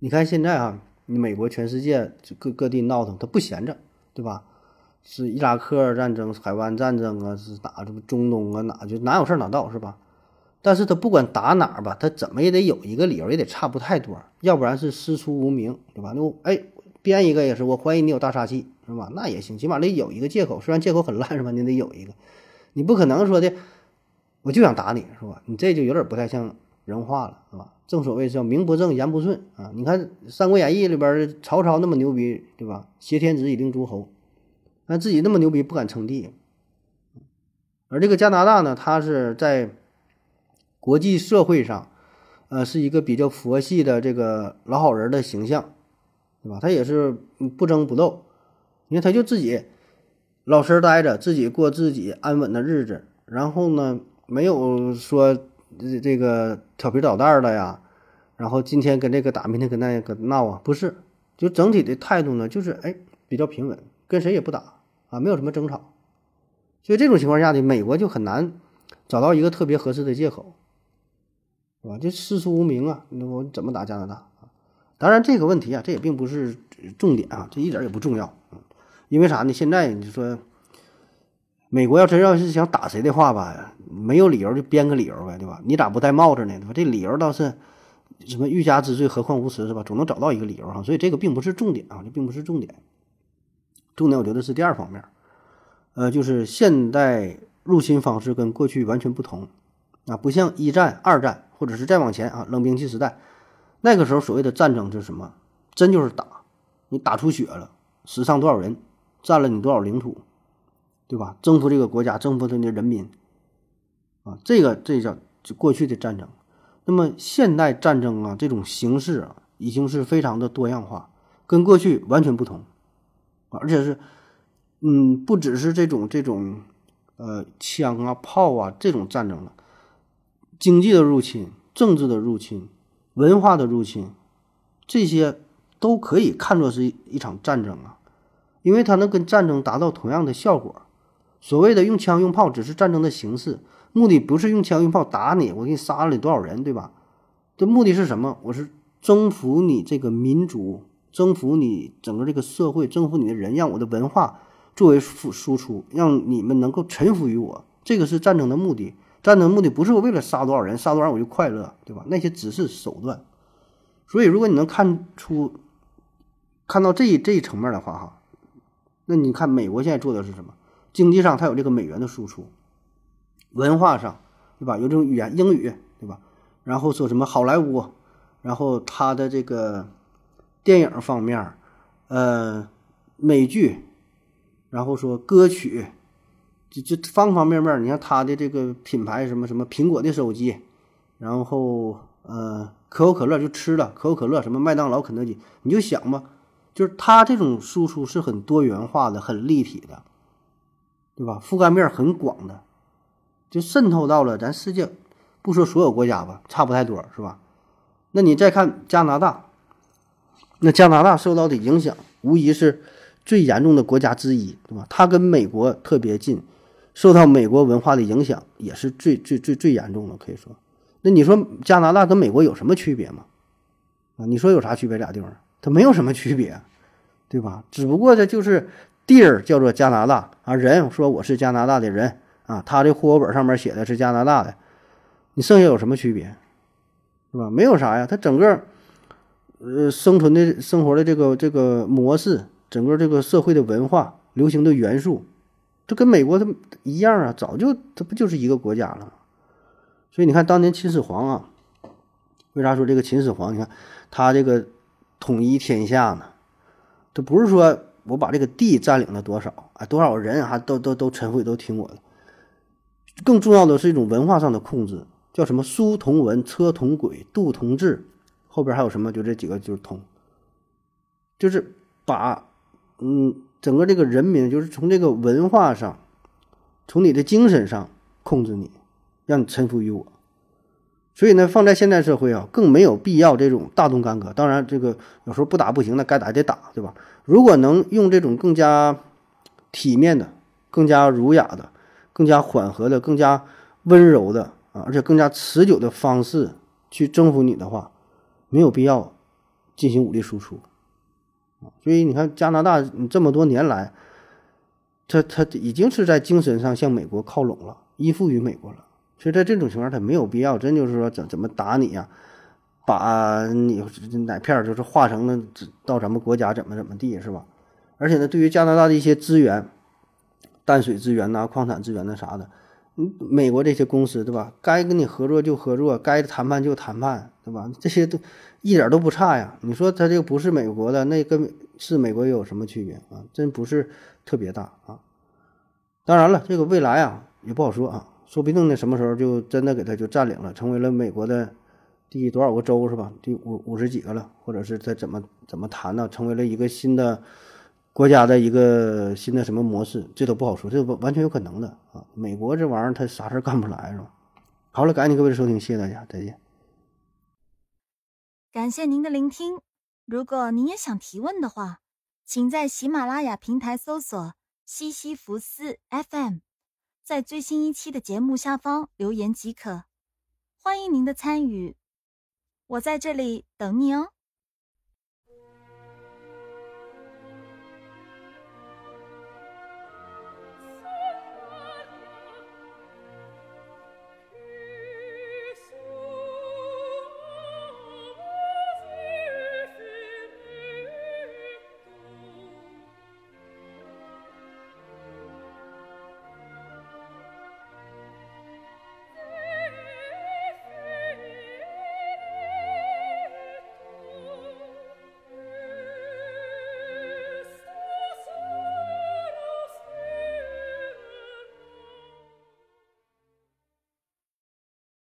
你看现在啊，你美国全世界各各地闹腾，他不闲着，对吧？是伊拉克战争、海湾战争啊，是打这个中东啊，哪就哪有事儿哪到是吧？但是他不管打哪儿吧，他怎么也得有一个理由，也得差不太多，要不然是师出无名，对吧？那哎，编一个也是，我怀疑你有大杀器，是吧？那也行，起码得有一个借口，虽然借口很烂，是吧？你得有一个，你不可能说的，我就想打你，是吧？你这就有点不太像人话了，是吧？正所谓叫名不正言不顺啊！你看《三国演义》里边曹操那么牛逼，对吧？挟天子以令诸侯。那自己那么牛逼，不敢称帝。而这个加拿大呢，他是在国际社会上，呃，是一个比较佛系的这个老好人的形象，对吧？他也是不争不斗，因为他就自己老实待着，自己过自己安稳的日子。然后呢，没有说这个调皮捣蛋的呀，然后今天跟这个打，明天跟那个闹啊，不是，就整体的态度呢，就是哎，比较平稳，跟谁也不打。啊，没有什么争吵，所以这种情况下呢，美国就很难找到一个特别合适的借口，是吧？就师出无名啊，那我怎么打加拿大？当然这个问题啊，这也并不是重点啊，这一点也不重要。因为啥呢？现在你说美国要真要是想打谁的话吧，没有理由就编个理由呗，对吧？你咋不戴帽子呢？对吧？这理由倒是什么欲加之罪，何况无辞，是吧？总能找到一个理由哈。所以这个并不是重点啊，这并不是重点。重点我觉得是第二方面，呃，就是现代入侵方式跟过去完全不同啊，不像一战、二战，或者是再往前啊，冷兵器时代，那个时候所谓的战争是什么，真就是打，你打出血了，死伤多少人，占了你多少领土，对吧？征服这个国家，征服他的人民，啊，这个这叫过去的战争。那么现代战争啊，这种形式啊，已经是非常的多样化，跟过去完全不同。而且是，嗯，不只是这种这种，呃，枪啊、炮啊这种战争了，经济的入侵、政治的入侵、文化的入侵，这些都可以看作是一场战争啊，因为它能跟战争达到同样的效果。所谓的用枪用炮只是战争的形式，目的不是用枪用炮打你，我给你杀了你多少人，对吧？这目的是什么？我是征服你这个民族，征服你整个这个社会，征服你的人，让我的文化作为输输出，让你们能够臣服于我。这个是战争的目的。战争目的不是为了杀多少人，杀多少人我就快乐，对吧？那些只是手段。所以，如果你能看出看到这一这一层面的话，哈，那你看美国现在做的是什么？经济上它有这个美元的输出，文化上，对吧？有这种语言英语，对吧？然后说什么好莱坞，然后它的这个电影方面，呃，美剧，然后说歌曲。就就方方面面，你看它的这个品牌什么什么苹果的手机，然后呃可口可乐就吃了可口可乐什么麦当劳肯德基，你就想吧，就是它这种输出是很多元化的、很立体的，对吧？覆盖面很广的，就渗透到了咱世界，不说所有国家吧，差不太多是吧？那你再看加拿大，那加拿大受到的影响无疑是最严重的国家之一，对吧？它跟美国特别近。受到美国文化的影响也是最最最最严重的，可以说。那你说加拿大跟美国有什么区别吗？啊，你说有啥区别？俩地方它没有什么区别，对吧？只不过这就是地儿叫做加拿大啊，人说我是加拿大的人啊，他的户口本上面写的是加拿大的，你剩下有什么区别？是吧？没有啥呀，它整个呃生存的生活的这个这个模式，整个这个社会的文化流行的元素。这跟美国它一样啊，早就它不就是一个国家了吗？所以你看，当年秦始皇啊，为啥说这个秦始皇？你看他这个统一天下呢，他不是说我把这个地占领了多少啊，多少人还都都都臣服都听我的。更重要的是一种文化上的控制，叫什么？书同文，车同轨，度同制，后边还有什么？就这几个就是通，就是把嗯。整个这个人民就是从这个文化上，从你的精神上控制你，让你臣服于我。所以呢，放在现代社会啊，更没有必要这种大动干戈。当然，这个有时候不打不行，那该打得打，对吧？如果能用这种更加体面的、更加儒雅的、更加缓和的、更加温柔的啊，而且更加持久的方式去征服你的话，没有必要进行武力输出。所以你看，加拿大这么多年来，他他已经是在精神上向美国靠拢了，依附于美国了。所以在这种情况，他没有必要，真就是说怎怎么打你呀，把你哪片就是化成了到咱们国家怎么怎么地，是吧？而且呢，对于加拿大的一些资源，淡水资源呐、矿产资源那啥的，美国这些公司对吧？该跟你合作就合作，该谈判就谈判，对吧？这些都。一点都不差呀！你说他这个不是美国的，那跟是美国又有什么区别啊？真不是特别大啊！当然了，这个未来啊也不好说啊，说不定呢什么时候就真的给他就占领了，成为了美国的第多少个州是吧？第五五十几个了，或者是他怎么怎么谈呢？成为了一个新的国家的一个新的什么模式？这都不好说，这完全有可能的啊！美国这玩意儿他啥事儿干不来是吧？好了，感谢各位的收听，谢谢大家，再见。感谢您的聆听。如果您也想提问的话，请在喜马拉雅平台搜索“西西弗斯 FM”，在最新一期的节目下方留言即可。欢迎您的参与，我在这里等你哦。